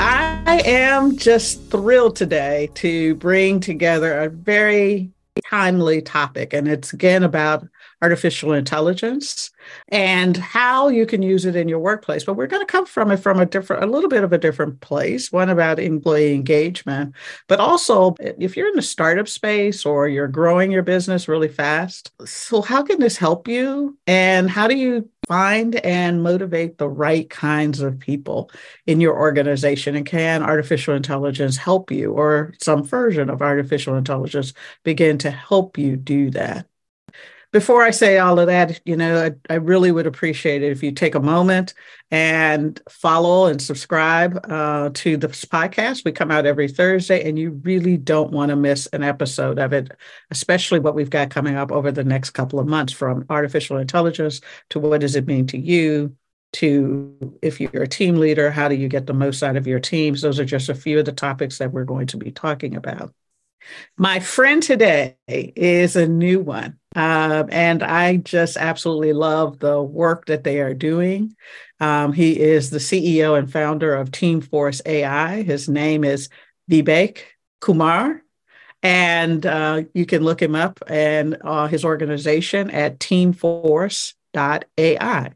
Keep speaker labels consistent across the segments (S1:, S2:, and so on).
S1: I am just thrilled today to bring together a very timely topic, and it's again about artificial intelligence and how you can use it in your workplace. But we're going to come from it from a different, a little bit of a different place, one about employee engagement, but also if you're in the startup space or you're growing your business really fast. So, how can this help you? And how do you find and motivate the right kinds of people in your organization? And can artificial intelligence help you, or some version of artificial intelligence begin to help you do that? Before I say all of that, you know, I, I, really would appreciate it if you take a moment and follow and subscribe uh, to this podcast. We come out every Thursday, and you really don't want to miss an episode of it, especially what we've got coming up over the next couple of months from artificial intelligence to what does it mean to you. To if you're a team leader, how do you get the most out of your teams? Those are just a few of the topics that we're going to be talking about. My friend today is a new one. Um, and I just absolutely love the work that they are doing. Um, he is the CEO and founder of Teamforce AI. His name is Vivek Kumar. And uh, you can look him up and uh, his organization at teamforce.ai.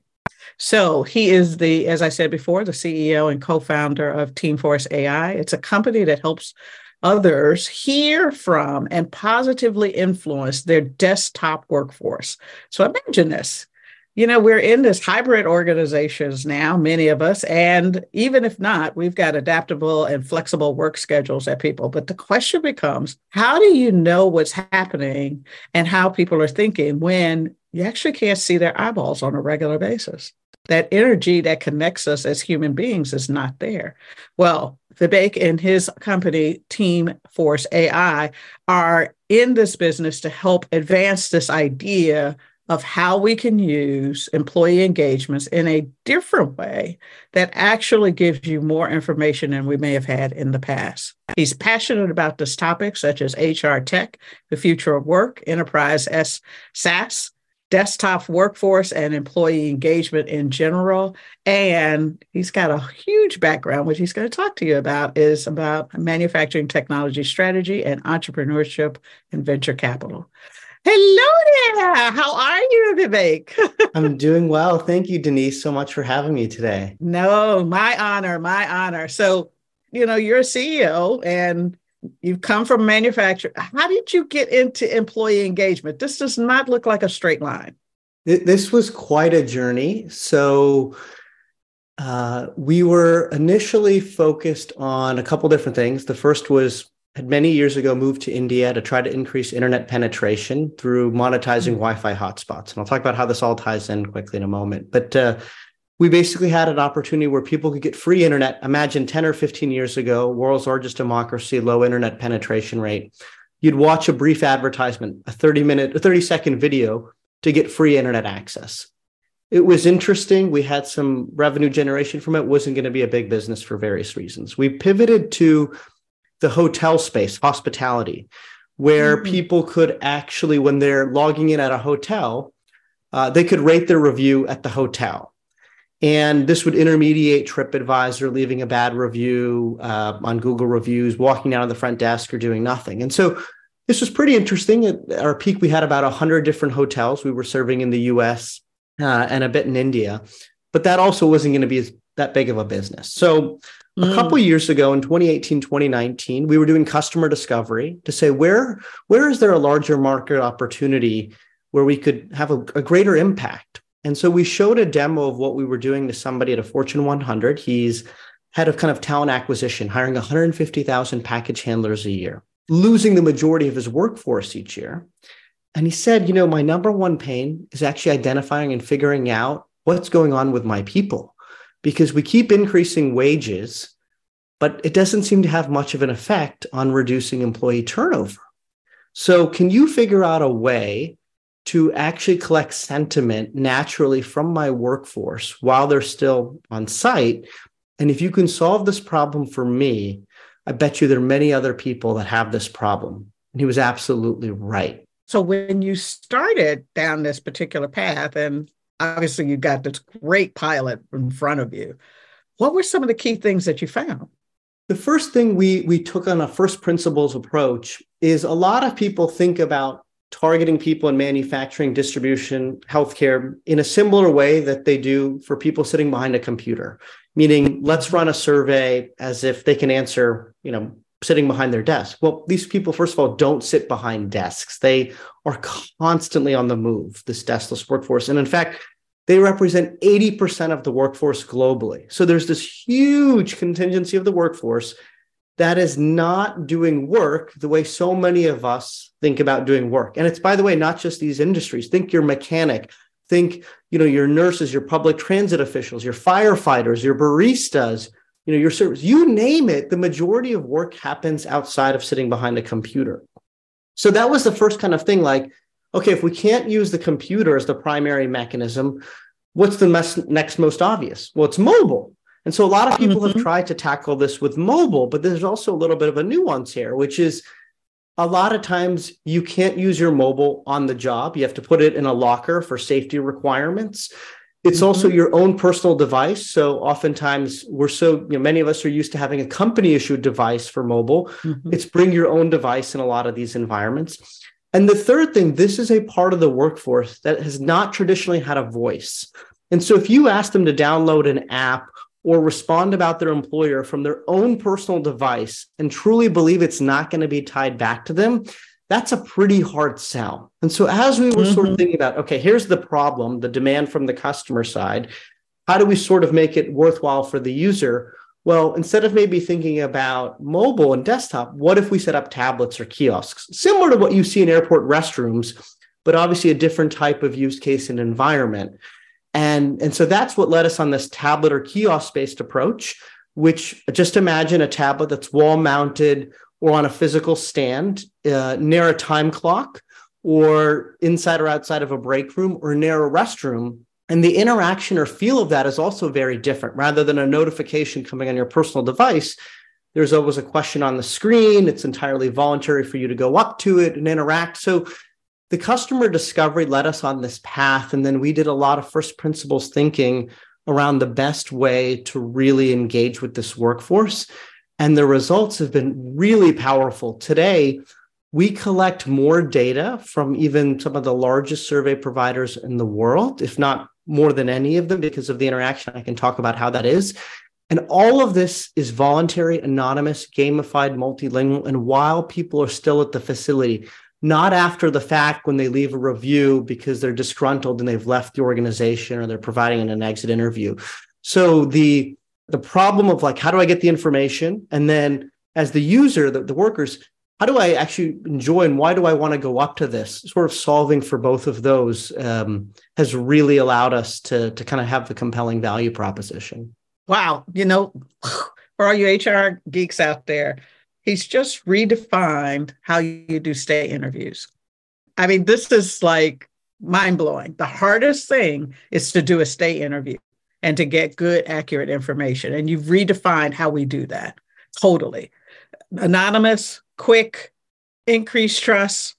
S1: So he is the, as I said before, the CEO and co founder of Teamforce AI. It's a company that helps others hear from and positively influence their deskless workforce. So imagine this. You know, we're in this hybrid organizations now, many of us, and even if not, we've got adaptable and flexible work schedules at people. But the question becomes how do you know what's happening and how people are thinking when you actually can't see their eyeballs on a regular basis? That energy that connects us as human beings is not there. Well, Vivek and his company, Team Force AI, are in this business to help advance this idea of how we can use employee engagements in a different way that actually gives you more information than we may have had in the past. He's passionate about this topic, such as HR tech, the future of work, enterprise S SaaS, deskless workforce and employee engagement in general. And he's got a huge background, which he's going to talk to you about, is about manufacturing technology strategy and entrepreneurship and venture capital. Hello there. How are you, Vivek?
S2: I'm doing well. Thank you, Denise, so much for having me today.
S1: No, my honor, my honor. So, you know, you're a CEO and You've come from manufacturing. How did you get into employee engagement? This does not look like a straight line.
S2: This was quite a journey. So, uh, we were initially focused on a couple different things. The first was had many years ago moved to India to try to increase internet penetration through monetizing mm-hmm. Wi-Fi hotspots, and I'll talk about how this all ties in quickly in a moment. But uh, we basically had an opportunity where people could get free internet. Imagine 10 or 15 years ago, world's largest democracy, low internet penetration rate. You'd watch a brief advertisement, a 30 minute, a 30 second video to get free internet access. It was interesting. We had some revenue generation from it. it wasn't going to be a big business for various reasons. We pivoted to the hotel space, hospitality, where mm-hmm. people could actually, when they're logging in at a hotel, uh, they could rate their review at the hotel and this would intermediate TripAdvisor leaving a bad review uh, on Google reviews, walking down to the front desk or doing nothing. And so this was pretty interesting. At our peak, we had about 100 different hotels we were serving in the US uh, and a bit in India, but that also wasn't going to be that big of a business. So Mm. A couple years ago in 2018, 2019, we were doing customer discovery to say where where is there a larger market opportunity where we could have a, a greater impact. And so we showed a demo of what we were doing to somebody at a Fortune 100. He's head of kind of talent acquisition, hiring 150,000 package handlers a year, losing the majority of his workforce each year. And he said, you know, my number one pain is actually identifying and figuring out what's going on with my people because we keep increasing wages, but it doesn't seem to have much of an effect on reducing employee turnover. So, can you figure out a way to actually collect sentiment naturally from my workforce while they're still on site? And if you can solve this problem for me, I bet you there are many other people that have this problem. And he was absolutely right.
S1: So when you started down this particular path, and obviously you got this great pilot in front of you, what were some of the key things that you found?
S2: The first thing we we took on a first principles approach is a lot of people think about targeting people in manufacturing, distribution, healthcare in a similar way that they do for people sitting behind a computer. Meaning, let's run a survey as if they can answer, you know, sitting behind their desk. Well, these people, first of all, don't sit behind desks. They are constantly on the move, this deskless workforce. And in fact, they represent 80% of the workforce globally. So there's this huge contingency of the workforce that is not doing work the way so many of us think about doing work. And it's, by the way, not just these industries. Think your mechanic, think, you know, your nurses, your public transit officials, your firefighters, your baristas, you know your service. You name it the majority of work happens outside of sitting behind a computer. So that was the first kind of thing like okay if we can't use the computer as the primary mechanism what's the mes- next most obvious? Well it's mobile and so a lot of people mm-hmm. have tried to tackle this with mobile but there's also a little bit of a nuance here which is a lot of times you can't use your mobile on the job you have to put it in a locker for safety requirements it's mm-hmm. also your own personal device. So oftentimes we're so, you know, many of us are used to having a company issued device for mobile. Mm-hmm. It's bring your own device in a lot of these environments. And the third thing, this is a part of the workforce that has not traditionally had a voice. And so if you ask them to download an app or respond about their employer from their own personal device and truly believe it's not going to be tied back to them, that's a pretty hard sell. And so as we were mm-hmm. sort of mm-hmm. thinking about, okay, here's the problem, the demand from the customer side. How do we sort of make it worthwhile for the user? Well, instead of maybe thinking about mobile and desktop, what if we set up tablets or kiosks, similar to what you see in airport restrooms, but obviously a different type of use case and environment? And, and so that's what led us on this tablet or kiosk based approach, which just imagine a tablet that's wall mounted or on a physical stand uh, near a time clock or inside or outside of a break room or near a restroom. And the interaction or feel of that is also very different. Rather than a notification coming on your personal device, there's always a question on the screen. It's entirely voluntary for you to go up to it and interact. So the customer discovery led us on this path. And then we did a lot of first principles thinking around the best way to really engage with this workforce. And the results have been really powerful. Today, we collect more data from even some of the largest survey providers in the world, if not more than any of them, because of the interaction. I can talk about how that is. And all of this is voluntary, anonymous, gamified, multilingual. And while people are still at the facility, not after the fact when they leave a review because they're disgruntled and they've left the organization or they're providing an exit interview. So the the problem of like, how do I get the information? And then as the user, the, the workers, how do I actually enjoy and why do I want to go up to this? Sort of solving for both of those um, has really allowed us to, to kind of have the compelling value proposition.
S1: Wow. You know, for all you HR geeks out there, he's just redefined how you do stay interviews. I mean, this is like mind blowing. The hardest thing is to do a stay interview and to get good, accurate information. And you've redefined how we do that totally. Anonymous, quick, increased trust,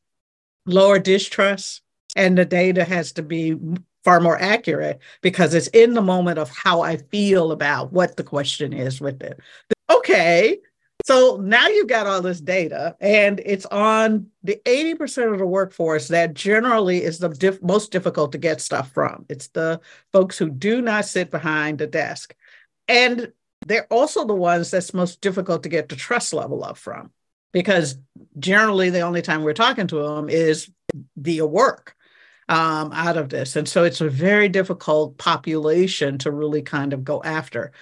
S1: lower distrust, and the data has to be far more accurate because it's in the moment of how I feel about what the question is with it. Okay, so now you've got all this data, and it's on the 80% of the workforce that generally is the diff- most difficult to get stuff from. It's the folks who do not sit behind a desk. And they're also the ones that's most difficult to get the trust level up from because generally the only time we're talking to them is via work um, out of this. And so it's a very difficult population to really kind of go after.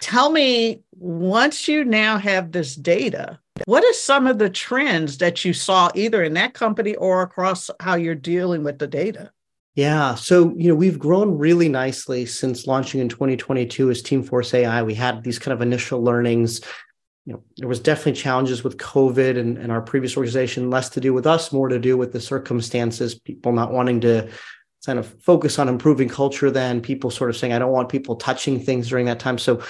S1: Tell me, once you now have this data, what are some of the trends that you saw either in that company or across how you're dealing with the data?
S2: Yeah. So, you know, we've grown really nicely since launching in 2022 as Teamforce AI. We had these kind of initial learnings. You know, there was definitely challenges with COVID and, and our previous organization, less to do with us, more to do with the circumstances, people not wanting to kind of focus on improving culture then people sort of saying, I don't want people touching things during that time. So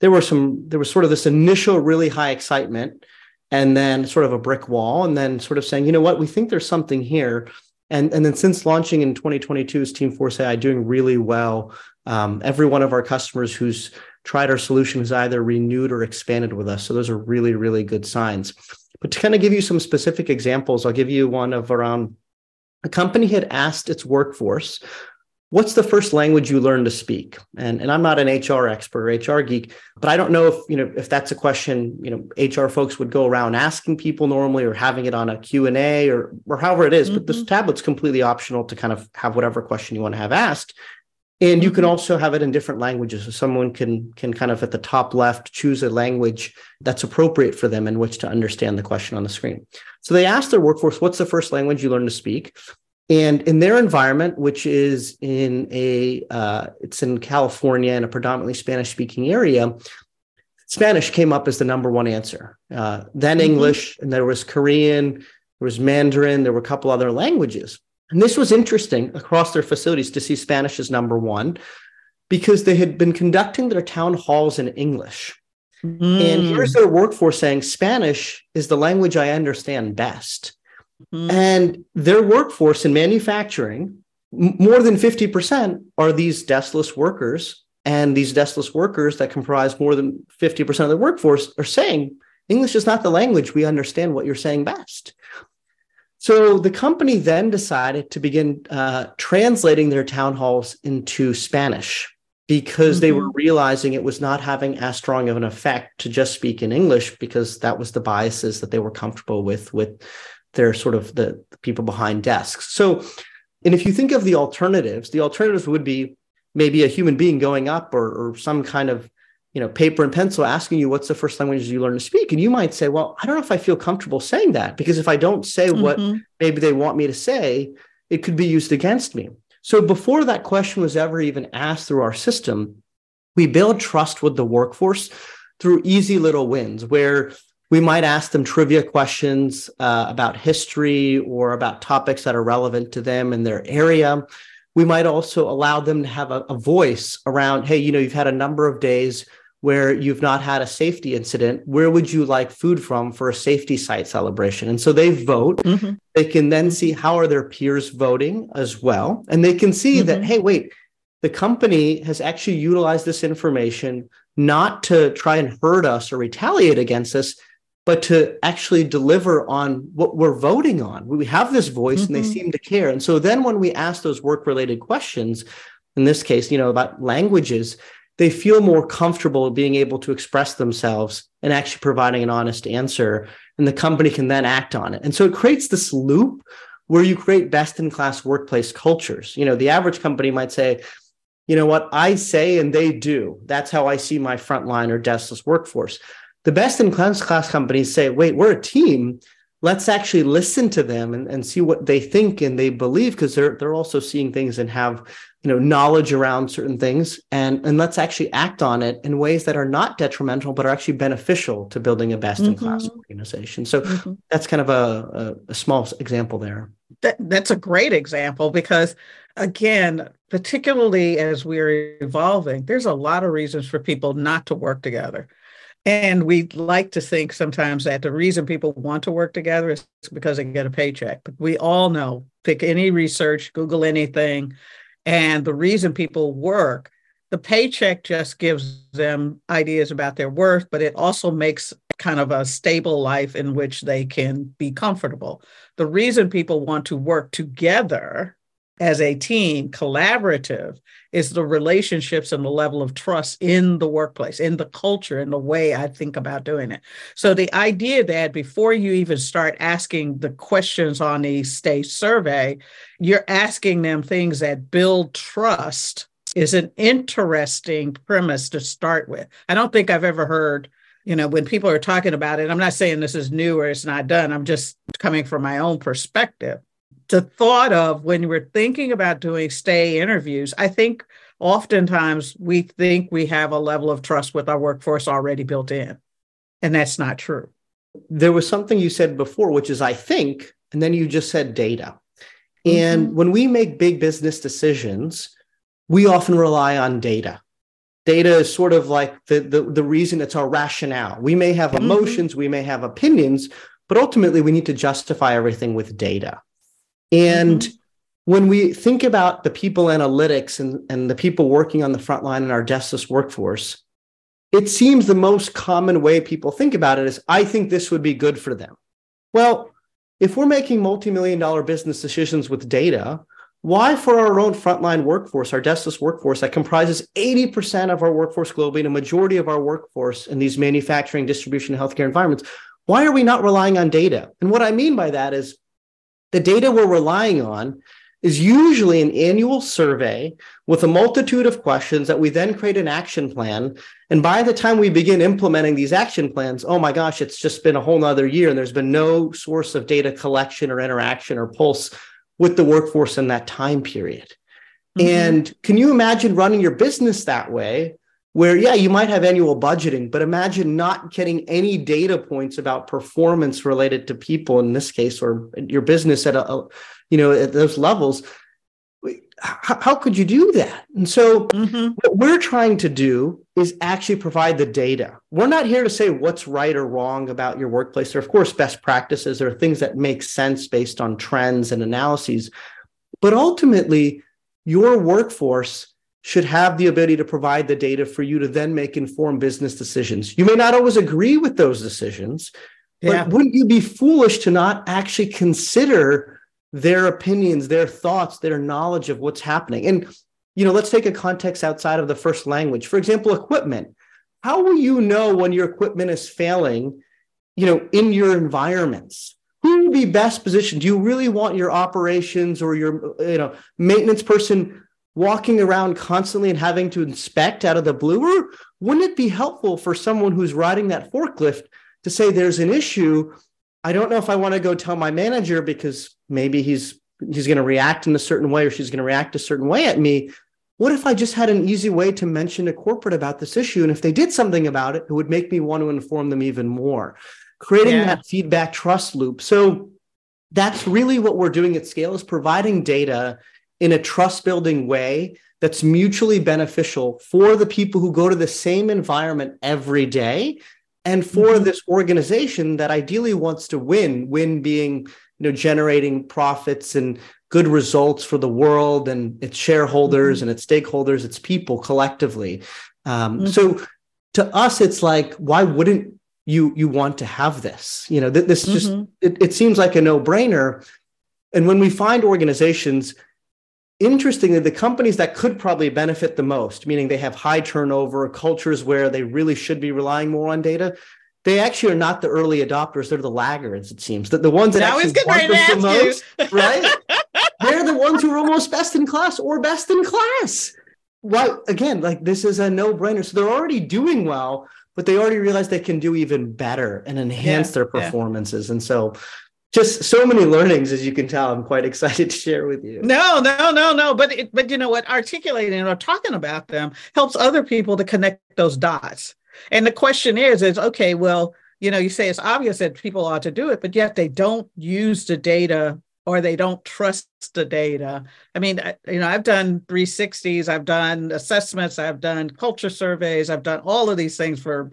S2: there were some, there was sort of this initial really high excitement and then sort of a brick wall, and then sort of saying, you know what, we think there's something here and, and then since launching in 2022 is Teamforce AI doing really well. Um, every one of our customers who's tried our solution has either renewed or expanded with us. So those are really, really good signs. But to kind of give you some specific examples, I'll give you one of around a company had asked its workforce what's the first language you learn to speak and, and i'm not an hr expert or hr geek but i don't know if you know if that's a question you know hr folks would go around asking people normally or having it on a q&a or, or however it is, mm-hmm. but this mm-hmm. tablet's completely optional to kind of have whatever question you want to have asked and you can mm-hmm. also have it in different languages so someone can can kind of at the top left choose a language that's appropriate for them in which to understand the question on the screen so they asked their workforce what's the first language you learn to speak and in their environment, which is in a, uh, it's in California in a predominantly Spanish speaking area, Spanish came up as the number one answer. Uh, then mm-hmm. English, and there was Korean, there was Mandarin, there were a couple other languages. And this was interesting across their facilities to see Spanish as number one because they had been conducting their town halls in English. Mm. And here's their workforce saying Spanish is the language I understand best. Mm-hmm. And their workforce in manufacturing, more than 50% are these deskless workers. And these deskless workers that comprise more than 50% of the workforce are saying English is not the language. We understand what you're saying best. So the company then decided to begin uh, translating their town halls into Spanish because mm-hmm. they were realizing it was not having as strong of an effect to just speak in English because that was the biases that they were comfortable with with they're sort of the, the people behind desks. So, and if you think of the alternatives, the alternatives would be maybe a human being going up or, or some kind of you know paper and pencil asking you what's the first language you learn to speak and you might say well i don't know if i feel comfortable saying that because if i don't say mm-hmm. what maybe they want me to say it could be used against me so before that question was ever even asked through our system we build trust with the workforce through easy little wins where we might ask them trivia questions uh, about history or about topics that are relevant to them in their area. We might also allow them to have a, a voice around, hey, you know, you've had a number of days where you've not had a safety incident. Where would you like food from for a safety site celebration? And so they vote. Mm-hmm. They can then see how are their peers voting as well. And they can see mm-hmm. that, hey, wait, the company has actually utilized this information not to try and hurt us or retaliate against us, but to actually deliver on what we're voting on. We have this voice mm-hmm. and they mm-hmm. seem to care. And so then when we ask those work related questions, in this case, you know, about languages, they feel more comfortable being able to express themselves and actually providing an honest answer. And the company can then act on it. And so it creates this loop where you create best in class workplace cultures. You know, the average company might say, you know what, I say and they do. That's how I see my frontline or deskless workforce. The best in class class companies say, wait, we're a team. Let's actually listen to them and, and see what they think and they believe because they're they're also seeing things and have you know knowledge around certain things and and let's actually act on it in ways that are not detrimental but are actually beneficial to building a best in class mm-hmm. organization so mm-hmm. that's kind of a, a, a small example there
S1: that, that's a great example because again particularly as we're evolving there's a lot of reasons for people not to work together and we like to think sometimes that the reason people want to work together is because they get a paycheck. But we all know, pick any research, Google anything, and the reason people work, the paycheck just gives them ideas about their worth, but it also makes kind of a stable life in which they can be comfortable. The reason people want to work together as a team, collaborative, is the relationships and the level of trust in the workplace, in the culture, in the way I think about doing it. So the idea that before you even start asking the questions on the state survey, you're asking them things that build trust is an interesting premise to start with. I don't think I've ever heard you know, when people are talking about it, I'm not saying this is new or it's not done. I'm just coming from my own perspective the thought of when we're thinking about doing stay interviews, I think oftentimes we think we have a level of trust with our workforce already built in. And that's not true.
S2: There was something you said before, which is I think, and then you just said data. And mm-hmm. when we make big business decisions, we often rely on data. Data is sort of like the, the, the reason it's our rationale. We may have mm-hmm. emotions, mm-hmm. we may have opinions, but ultimately we need to justify everything with data. And mm-hmm. when we think about the people analytics and, and the people working on the front line in our deskless workforce, it seems the most common way people think about it is I think this would be good for them. Well, if we're making multi-million dollar business decisions with data, why for our own frontline workforce, our deskless workforce that comprises 80% of our workforce globally and a majority of our workforce in these manufacturing, distribution, and healthcare environments, why are we not relying on data? And what I mean by that is the data we're relying on is usually an annual survey with a multitude of questions that we then create an action plan. And by the time we begin implementing these action plans, oh my gosh, it's just been a whole nother year and there's been no source of data collection or interaction or pulse with the workforce in that time period. Mm-hmm. And can you imagine running your business that way where yeah you might have annual budgeting but imagine not getting any data points about performance related to people in this case or your business at a, a you know at those levels. How, how, could you do that? And so mm-hmm. what we're trying to do is actually provide the data. We're not here to say what's right or wrong about your workplace. There are of course best practices. There are things that make sense based on trends and analyses. But ultimately your workforce should have the ability to provide the data for you to then make informed business decisions. You may not always agree with those decisions, yeah. but wouldn't you be foolish to not actually consider their opinions, their thoughts, their knowledge of what's happening? And you know, let's take a context outside of the first language. For example, equipment. How will you know when your equipment is failing, you know, in your environments? Who would be best positioned? Do you really want your operations or your, you know, maintenance person walking around constantly and having to inspect out of the blue? Or wouldn't it be helpful for someone who's riding that forklift to say there's an issue? I don't know if I want to go tell my manager because maybe he's he's going to react in a certain way or she's going to react a certain way at me. What if I just had an easy way to mention to corporate about this issue? And if they did something about it, it would make me want to inform them even more, creating yeah. that feedback trust loop. So that's really what we're doing at scale is providing data in a trust building way that's mutually beneficial for the people who go to the same environment every day and for mm-hmm. this organization that ideally wants to win win being you know generating profits and good results for the world and its shareholders mm-hmm. and its stakeholders its people collectively um, mm-hmm. so to us it's like why wouldn't you you want to have this you know th- this just mm-hmm. it, it seems like a no-brainer and when we find organizations interestingly, the companies that could probably benefit the most, meaning they have high turnover, cultures where they really should be relying more on data, they actually are not the early adopters. They're the laggards, it seems. That the ones that
S1: now
S2: actually
S1: want the
S2: most, right? They're the ones who are almost best in class or best in class. Well, again, like this is a no-brainer. So they're already doing well, but they already realize they can do even better and enhance yeah, their performances. Yeah. And so just so many learnings as you can tell i'm quite excited to share with you.
S1: No no no no but it, but you know what? Articulating or talking about them helps other people to connect those dots. And the question is is okay well you know you say it's obvious that people ought to do it but yet they don't use the data or they don't trust the data. I mean you know i've done 360s i've done assessments i've done culture surveys i've done all of these things for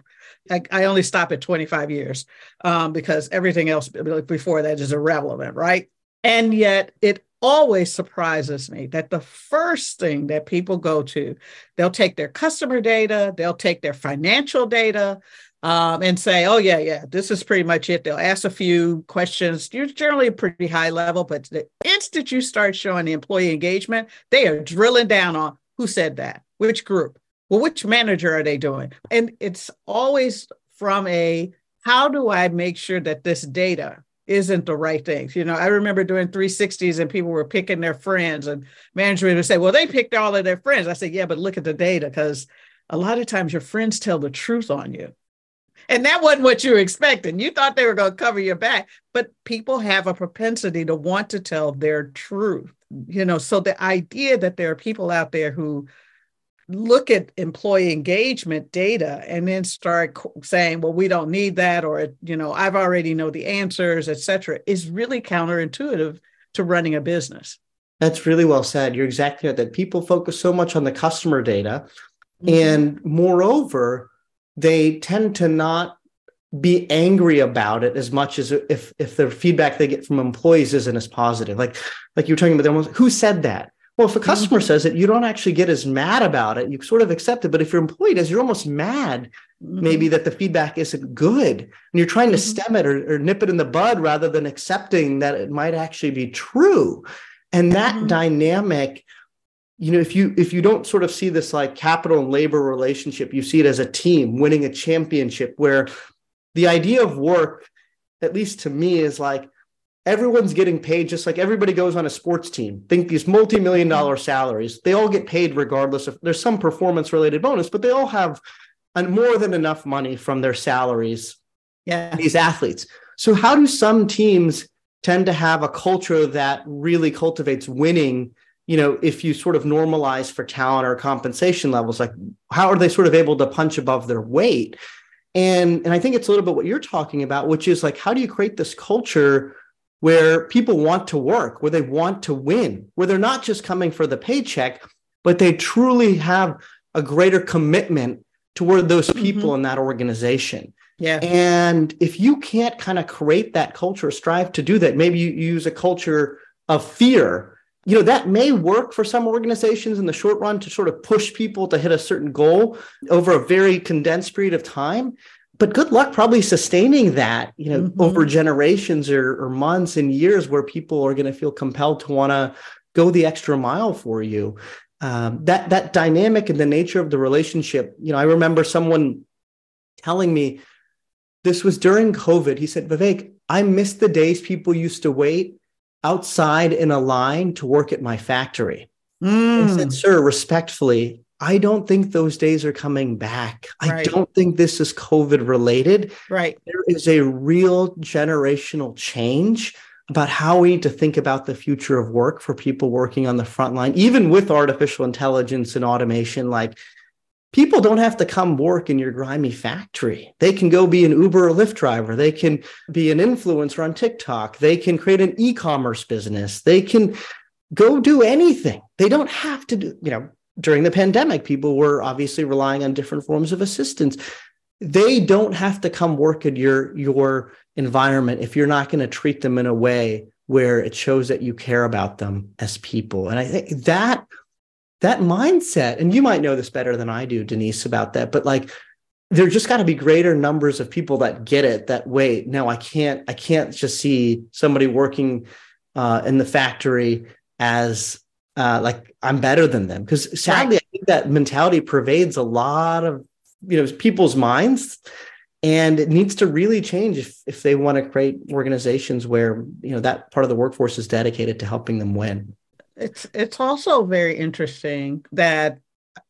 S1: I, I only stop at 25 years um, because everything else before that is irrelevant, right? And yet it always surprises me that the first thing that people go to, they'll take their customer data, they'll take their financial data, um, and say, oh, yeah, yeah, this is pretty much it. They'll ask a few questions. You're generally pretty high level, but the instant you start showing the employee engagement, they are drilling down on who said that, which group, well, which manager are they doing? And it's always from a how do I make sure that this data isn't the right thing? You know, I remember doing 360s and people were picking their friends, and management would say, well, they picked all of their friends. I said, yeah, but look at the data because a lot of times your friends tell the truth on you. And that wasn't what you were expecting. You thought they were going to cover your back, but people have a propensity to want to tell their truth. You know, so the idea that there are people out there who look at employee engagement data and then start saying well we don't need that or you know i've already know the answers et cetera is really counterintuitive to running a business
S2: that's really well said you're exactly right that people focus so much on the customer data mm-hmm. and moreover they tend to not be angry about it as much as if if the feedback they get from employees isn't as positive. Like like you were talking about them, who said that? Well, if a customer mm-hmm. says it, you don't actually get as mad about it. You sort of accept it. But if your employee does, you're almost mad mm-hmm. maybe that the feedback isn't good. And you're trying to mm-hmm. stem it or, or, nip it in the bud rather than accepting that it might actually be true. And that mm-hmm. dynamic you know if you if you don't sort of see this like capital and labor relationship you see it as a team winning a championship where the idea of work at least to me is like everyone's getting paid just like everybody goes on a sports team. Think these multi-million dollar salaries they all get paid regardless of there's some performance related bonus but they all have more than enough money from their salaries.
S1: Yeah.
S2: These athletes. So how do some teams tend to have a culture that really cultivates winning you know, if you sort of normalize for talent or compensation levels, like how are they sort of able to punch above their weight? And and I think it's a little bit what you're talking about, which is like how do you create this culture where people want to work, where they want to win, where they're not just coming for the paycheck, but they truly have a greater commitment toward those mm-hmm. people mm-hmm. in that organization.
S1: Yeah.
S2: And if you can't kind of create that culture, strive to do that, maybe you use a culture of fear you know that may work for some organizations in the short run to sort of push people to hit a certain goal over a very condensed period of time but good luck probably sustaining that you know mm-hmm. over generations or, or months and years where people are going to feel compelled to want to go the extra mile for you um, that that dynamic and the nature of the relationship you know i remember someone telling me this was during covid he said vivek i miss the days people used to wait outside in a line to work at my factory. Mm. I said, Sir, respectfully, I don't think those days are coming back. Right. I don't think this is COVID related.
S1: Right.
S2: There is a real generational change about how we need to think about the future of work for people working on the front line, even with artificial intelligence and automation. Like people don't have to come work in your grimy factory. They can go be an Uber or Lyft driver. They can be an influencer on TikTok. They can create an e commerce business. They can go do anything. They don't have to do, you know, during the pandemic, people were obviously relying on different forms of assistance. They don't have to come work in your, your environment if you're not going to treat them in a way where it shows that you care about them as people. And I think that that mindset, and you might know this better than I do, Denise, about that, but like there just got to be greater numbers of people that get it that wait no i can't i can't just see somebody working uh, in the factory as uh, like i'm better than them because sadly right. i think that mentality pervades a lot of you know people's minds and it needs to really change if, if they want to create organizations where you know that part of the workforce is dedicated to helping them win
S1: it's it's also very interesting that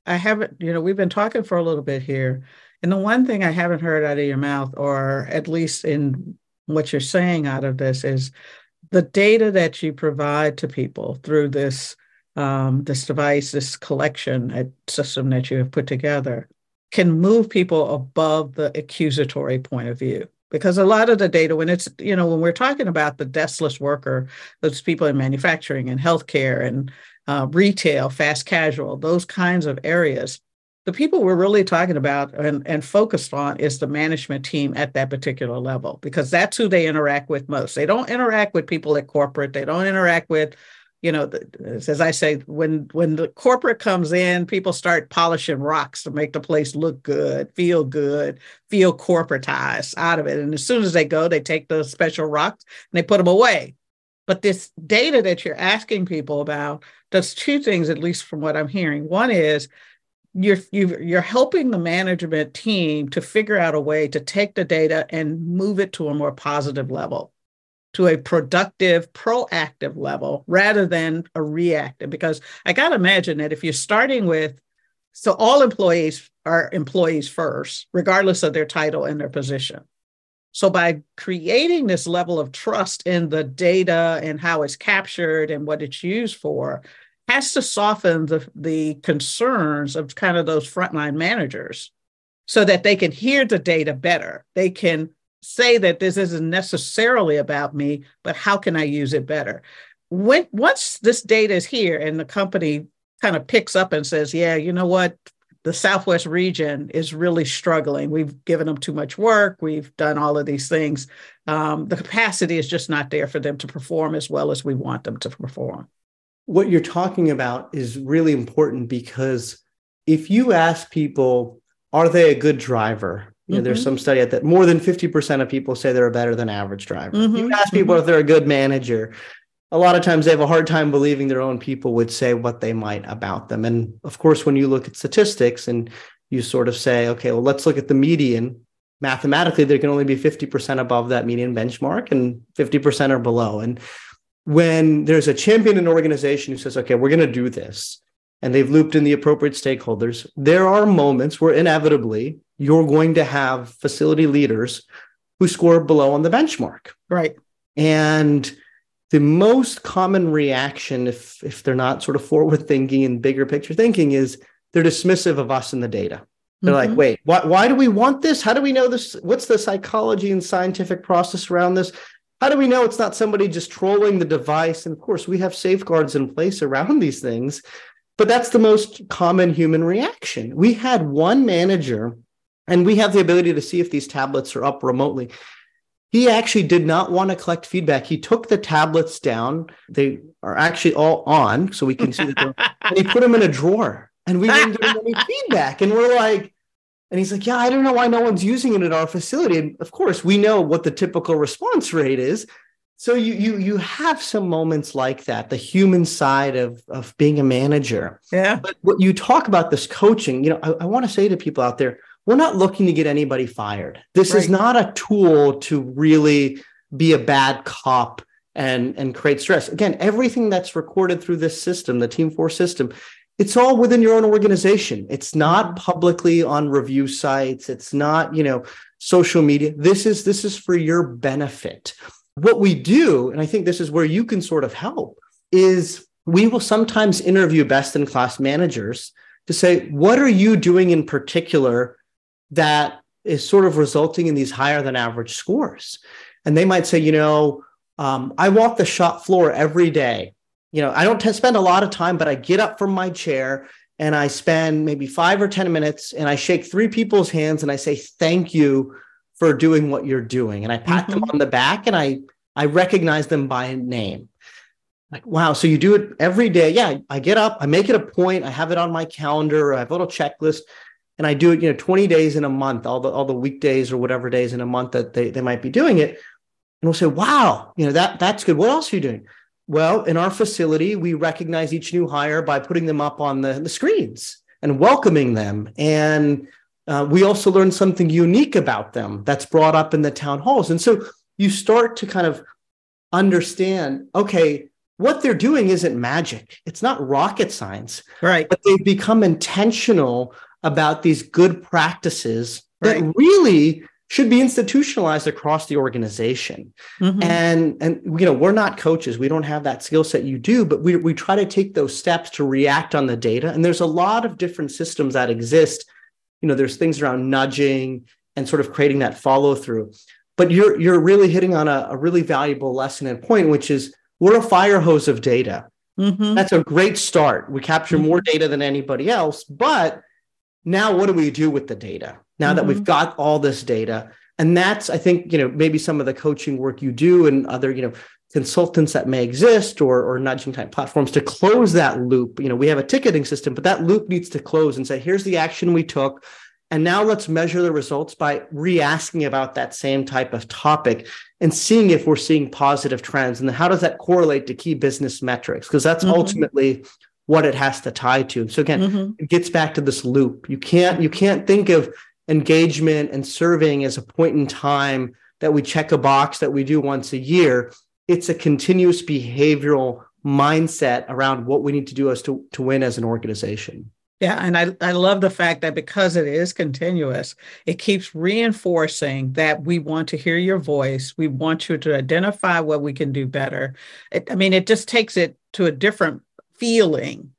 S1: I haven't, you know, we've been talking for a little bit here. And the one thing I haven't heard out of your mouth, or at least in what you're saying out of this, is the data that you provide to people through this um, this device, this collection a system that you have put together, can move people above the accusatory point of view. Because a lot of the data when it's you know when we're talking about the deskless worker those people in manufacturing and healthcare and uh, retail fast casual those kinds of areas the people we're really talking about and, and focused on is the management team at that particular level because that's who they interact with most. They don't interact with people at corporate. They don't interact with you know, as I say, when when the corporate comes in, people start polishing rocks to make the place look good, feel good, feel corporatized out of it. And as soon as they go, they take those special rocks and they put them away. But this data that you're asking people about does two things, at least from what I'm hearing. One is you're you're helping the management team to figure out a way to take the data and move it to a more positive level to a productive proactive level rather than a reactive because i got to imagine that if you're starting with so all employees are employees first regardless of their title and their position so by creating this level of trust in the data and how it's captured and what it's used for has to soften the, the concerns of kind of those frontline managers so that they can hear the data better. They can say that this isn't necessarily about me, but how can I use it better? When once this data is here and the company kind of picks up and says, yeah, you know what? The Southwest region is really struggling. We've given them too much work. We've done all of these things. Um, the capacity is just not there for them to perform as well as we want them to perform
S2: what you're talking about is really important because if you ask people, are they a good driver? You know, mm-hmm. there's some study that more than 50% of people say they're a better than average driver. Mm-hmm. You ask people mm-hmm. if they're a good manager, a lot of times they have a hard time believing their own people would say what they might about them. And of course, when you look at statistics and you sort of say, okay, well, let's look at the median. Mathematically, there can only be 50% above that median benchmark and 50% are below. And when there's a champion in an organization who says, okay, we're going to do this, and they've looped in the appropriate stakeholders, there are moments where inevitably you're going to have facility leaders who score below on the benchmark.
S1: Right.
S2: And the most common reaction, if if they're not sort of forward thinking and bigger picture thinking, is they're dismissive of us and the data. They're mm-hmm. like, wait, why, why do we want this? How do we know this? What's the psychology and scientific process around this? How do we know it's not somebody just trolling the device? And of course, we have safeguards in place around these things, but that's the most common human reaction. We had one manager, and we have the ability to see if these tablets are up remotely. He actually did not want to collect feedback. He took the tablets down. They are actually all on, so we can see them. and he put them in a drawer, and we didn't get any feedback. And we're like, and he's like, Yeah, I don't know why no one's using it at our facility. And of course, we know what the typical response rate is. So you you you have some moments like that, the human side of of being a manager.
S1: Yeah.
S2: But what you talk about this coaching, you know, I, I want to say to people out there, we're not looking to get anybody fired. This right. is not a tool to really be a bad cop and and create stress. Again, everything that's recorded through this system, the Teamforce system, it's all within your own organization. It's not mm-hmm. publicly on review sites. It's not, you know, social media. This is this is for your benefit. What we do, and I think this is where you can sort of help, is we will sometimes interview best in class managers to say, what are you doing in particular that is sort of resulting in these higher than average scores? And they might say, you know, um, I walk the shop floor every day you know, I don't t- spend a lot of time, but I get up from my chair and I spend maybe five or 10 minutes and I shake three people's hands and I say, thank you for doing what you're doing. And I pat mm-hmm. them on the back and I, I recognize them by name. Like, wow. So you do it every day. Yeah. I get up, I make it a point. I have it on my calendar. I have a little checklist and I do it, you know, 20 days in a month, all the, all the weekdays or whatever days in a month that they, they might be doing it. And we'll say, wow, you know, that, that's good. What else are you doing? Well, in our facility, we recognize each new hire by putting them up on the, the screens and welcoming them. And uh, we also learn something unique about them that's brought up in the town halls. And so you start to kind of understand okay, what they're doing isn't magic, it's not rocket science.
S1: Right.
S2: But they've become intentional about these good practices right. that really should be institutionalized across the organization. Mm-hmm. And and you know, we're not coaches. We don't have that skill set you do, but we we try to take those steps to react on the data. And there's a lot of different systems that exist. You know, there's things around nudging and sort of creating that follow through. But you're you're really hitting on a, a, really valuable lesson and point, which is we're a fire hose of data. Mm-hmm. That's a great start. We capture mm-hmm. more data than anybody else, but now what do we do with the data? now mm-hmm. that we've mm-hmm. got all this data and that's i think you know maybe some of the coaching work you do and other you know consultants that may exist or, or nudging type platforms to close that loop. You know, we have a ticketing system, but that loop needs to close and say, here's the action we took. And now let's measure the results by re asking about that same type of topic and seeing if we're seeing positive trends. And how does that correlate to key business metrics? Because that's mm-hmm. ultimately what it has to tie to. So again, mm-hmm. it gets back to this loop. You can't you can't think of engagement and serving as a point in time that we check a box that we do once a year. It's a continuous behavioral mindset around what we need to do as to, to win as an organization.
S1: Yeah, and I, I love the fact that because it is continuous, it keeps reinforcing that we want to hear your voice. We want you to identify what we can do better. It, I mean, it just takes it to a different feeling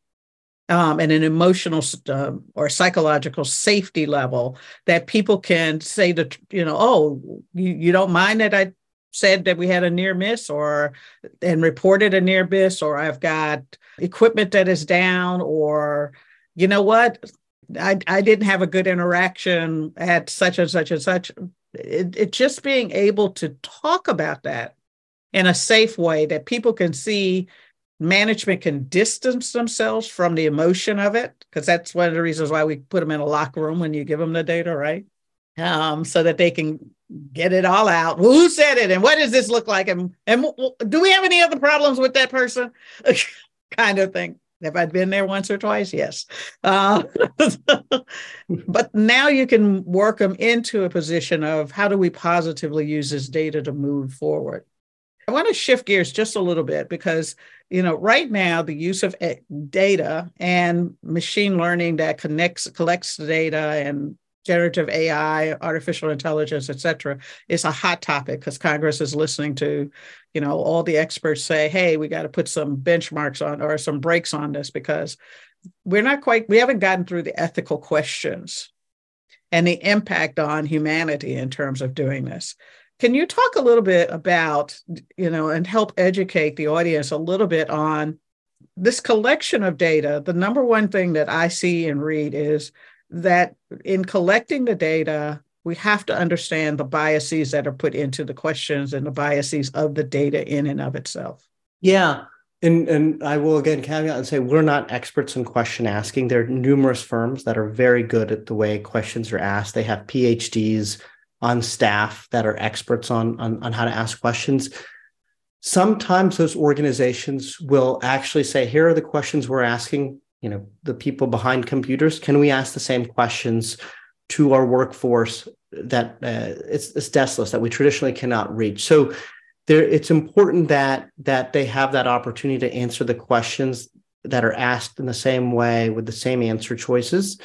S1: um, and an emotional uh, or psychological safety level that people can say that, you know, oh, you, you don't mind that I said that we had a near miss or and reported a near miss or I've got equipment that is down or you know what I, I didn't have a good interaction at such and such and such. It, it just being able to talk about that in a safe way that people can see management can distance themselves from the emotion of it because that's one of the reasons why we put them in a locker room when you give them the data right um, so that they can get it all out who said it and what does this look like and, and do we have any other problems with that person kind of thing have I been there once or twice? Yes. Uh, but now you can work them into a position of how do we positively use this data to move forward? I want to shift gears just a little bit because you know, right now the use of data and machine learning that connects collects the data and generative AI, artificial intelligence, et cetera, is a hot topic because Congress is listening to, you know, all the experts say, hey, we got to put some benchmarks on or some brakes on this because we're not quite, we haven't gotten through the ethical questions and the impact on humanity in terms of doing this. Can you talk a little bit about, you know, and help educate the audience a little bit on this collection of data? The number one thing that I see and read is that in collecting the data, we have to understand the biases that are put into the questions and the biases of the data in and of itself.
S2: Yeah. And, and I will again caveat and say we're not experts in question asking. There are numerous firms that are very good at the way questions are asked. They have PhDs on staff that are experts on, on, on how to ask questions. Sometimes those organizations will actually say, here are the questions we're asking, you know, the people behind computers. Can we ask the same questions to our workforce that uh, it's, it's deskless that we traditionally cannot reach? So there, it's important that that they have that opportunity to answer the questions that are asked in the same way with the same answer choices.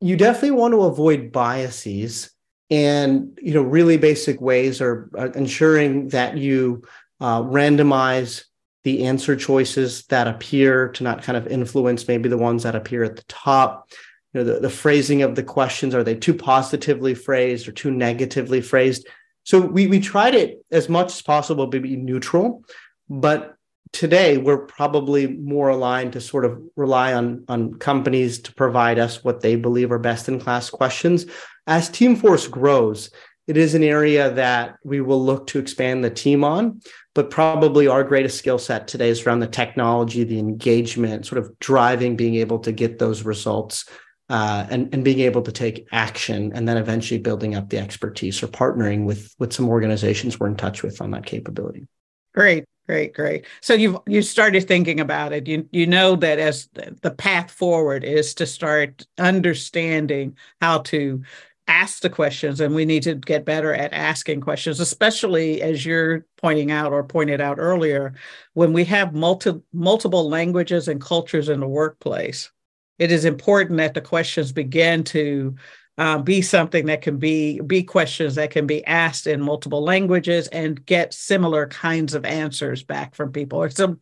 S2: You definitely want to avoid biases and you know really basic ways are, are ensuring that you uh, randomize the answer choices that appear to not kind of influence maybe the ones that appear at the top. You know the, the phrasing of the questions are they too positively phrased or too negatively phrased? So we we tried it as much as possible to be neutral but today we're probably more aligned to sort of rely on on companies to provide us what they believe are best in class questions as Teamforce grows, it is an area that we will look to expand the team on. But probably our greatest skill set today is around the technology, the engagement, sort of driving, being able to get those results uh, and, and being able to take action and then eventually building up the expertise or partnering with, with some organizations we're in touch with on that capability.
S1: Great. Great, great. So you've you started thinking about it. You you know that as the path forward is to start understanding how to ask the questions and we need to get better at asking questions especially as you're pointing out or pointed out earlier when we have multi, multiple languages and cultures in the workplace it is important that the questions begin to uh, be something that can be be questions that can be asked in multiple languages and get similar kinds of answers back from people or some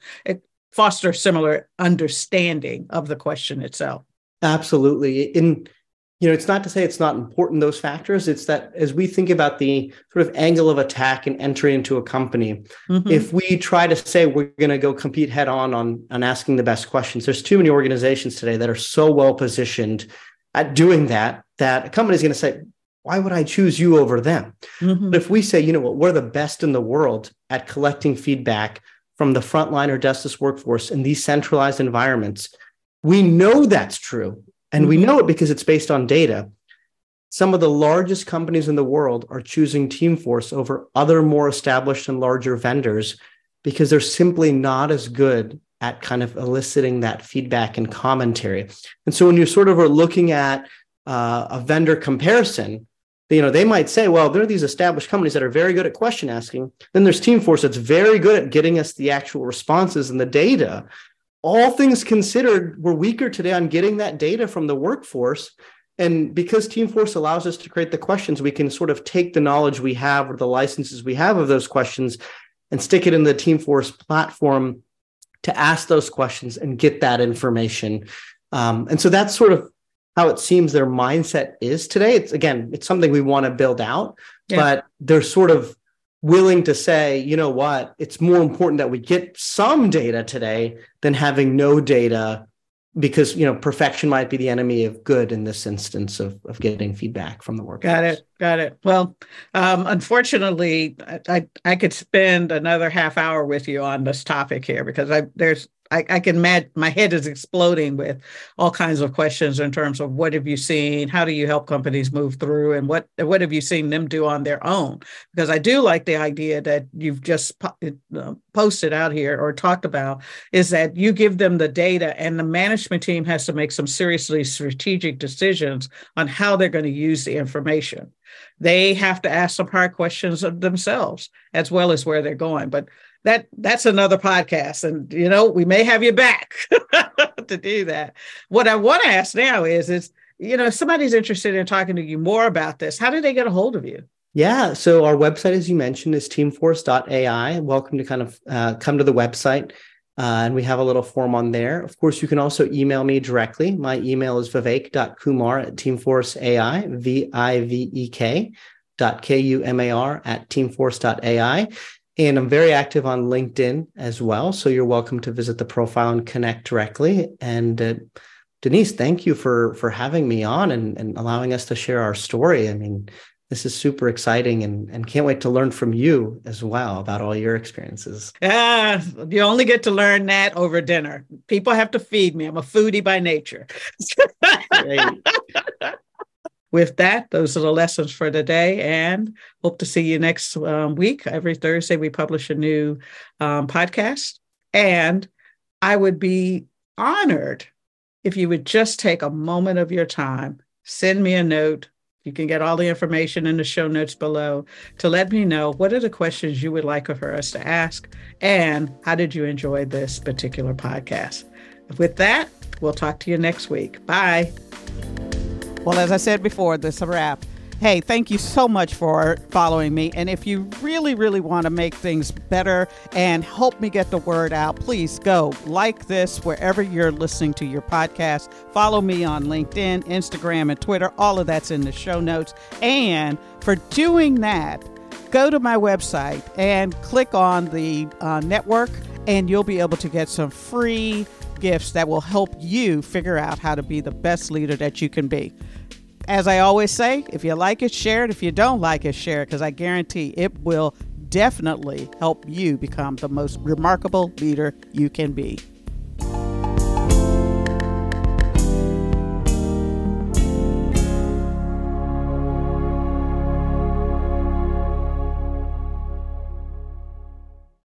S1: foster similar understanding of the question itself.
S2: Absolutely. In you know, it's not to say it's not important, those factors. It's that as we think about the sort of angle of attack and entry into a company, mm-hmm. if we try to say we're going to go compete head on, on on asking the best questions, there's too many organizations today that are so well positioned at doing that that a company is going to say, why would I choose you over them? Mm-hmm. But if we say, you know what, we're the best in the world at collecting feedback from the frontline or deskless workforce in these centralized environments, we know that's true. And mm-hmm. we know it because it's based on data. Some of the largest companies in the world are choosing Teamforce over other more established and larger vendors because they're simply not as good at kind of eliciting that feedback and commentary. And so when you sort of are looking at uh, a vendor comparison, you know, they might say, well, there are these established companies that are very good at question asking. Then there's Teamforce that's very good at getting us the actual responses and the data. All things considered, we're weaker today on getting that data from the workforce. And because Teamforce allows us to create the questions, we can sort of take the knowledge we have or the licenses we have of those questions and stick it in the Teamforce platform to ask those questions and get that information. Um, and so that's sort of how it seems their mindset is today. It's again, it's something we want to build out, yeah. but they're sort of willing to say, you know what, it's more important that we get some data today than having no data because you know perfection might be the enemy of good in this instance of, of getting feedback from the work
S1: got it. Got it. Well um, unfortunately I, I could spend another half hour with you on this topic here because I, there's I, I can imagine my head is exploding with all kinds of questions in terms of what have you seen, how do you help companies move through, and what what have you seen them do on their own? Because I do like the idea that you've just uh, posted out here or talked about is that you give them the data, and the management team has to make some seriously strategic decisions on how they're going to use the information. They have to ask some hard questions of themselves as well as where they're going. But that that's another podcast and you know we may have you back to do that what i want to ask now is is you know if somebody's interested in talking to you more about this how do they get a hold of you
S2: yeah so our website as you mentioned is teamforce.ai welcome to kind of uh, come to the website uh, and we have a little form on there. Of course, you can also email me directly. My email is vivek.kumar at teamforceai, V-I-V-E-K dot K-U-M-A-R at teamforce.ai. And I'm very active on LinkedIn as well. So you're welcome to visit the profile and connect directly. And uh, Denise, thank you for for having me on and, and allowing us to share our story. I mean, this is super exciting and, and can't wait to learn from you as well about all your experiences.
S1: Yeah, you only get to learn that over dinner. People have to feed me. I'm a foodie by nature. with that, those are the lessons for today. And hope to see you next um, week. Every Thursday, we publish a new um, podcast. And I would be honored if you would just take a moment of your time, send me a note. You can get all the information in the show notes below to let me know what are the questions you would like for us to ask and how did you enjoy this particular podcast. With that, we'll talk to you next week. Bye. Well, as I said before, this is a wrap. Hey, thank you so much for following me. And if you really, really want to make things better and help me get the word out, please go like this wherever you're listening to your podcast. Follow me on LinkedIn, Instagram, and Twitter. All of that's in the show notes. And for doing that, go to my website and click on the uh, network, and you'll be able to get some free gifts that will help you figure out how to be the best leader that you can be. As I always say, if you like it, share it. If you don't like it, share it because I guarantee it will definitely help you become the most remarkable leader you can be.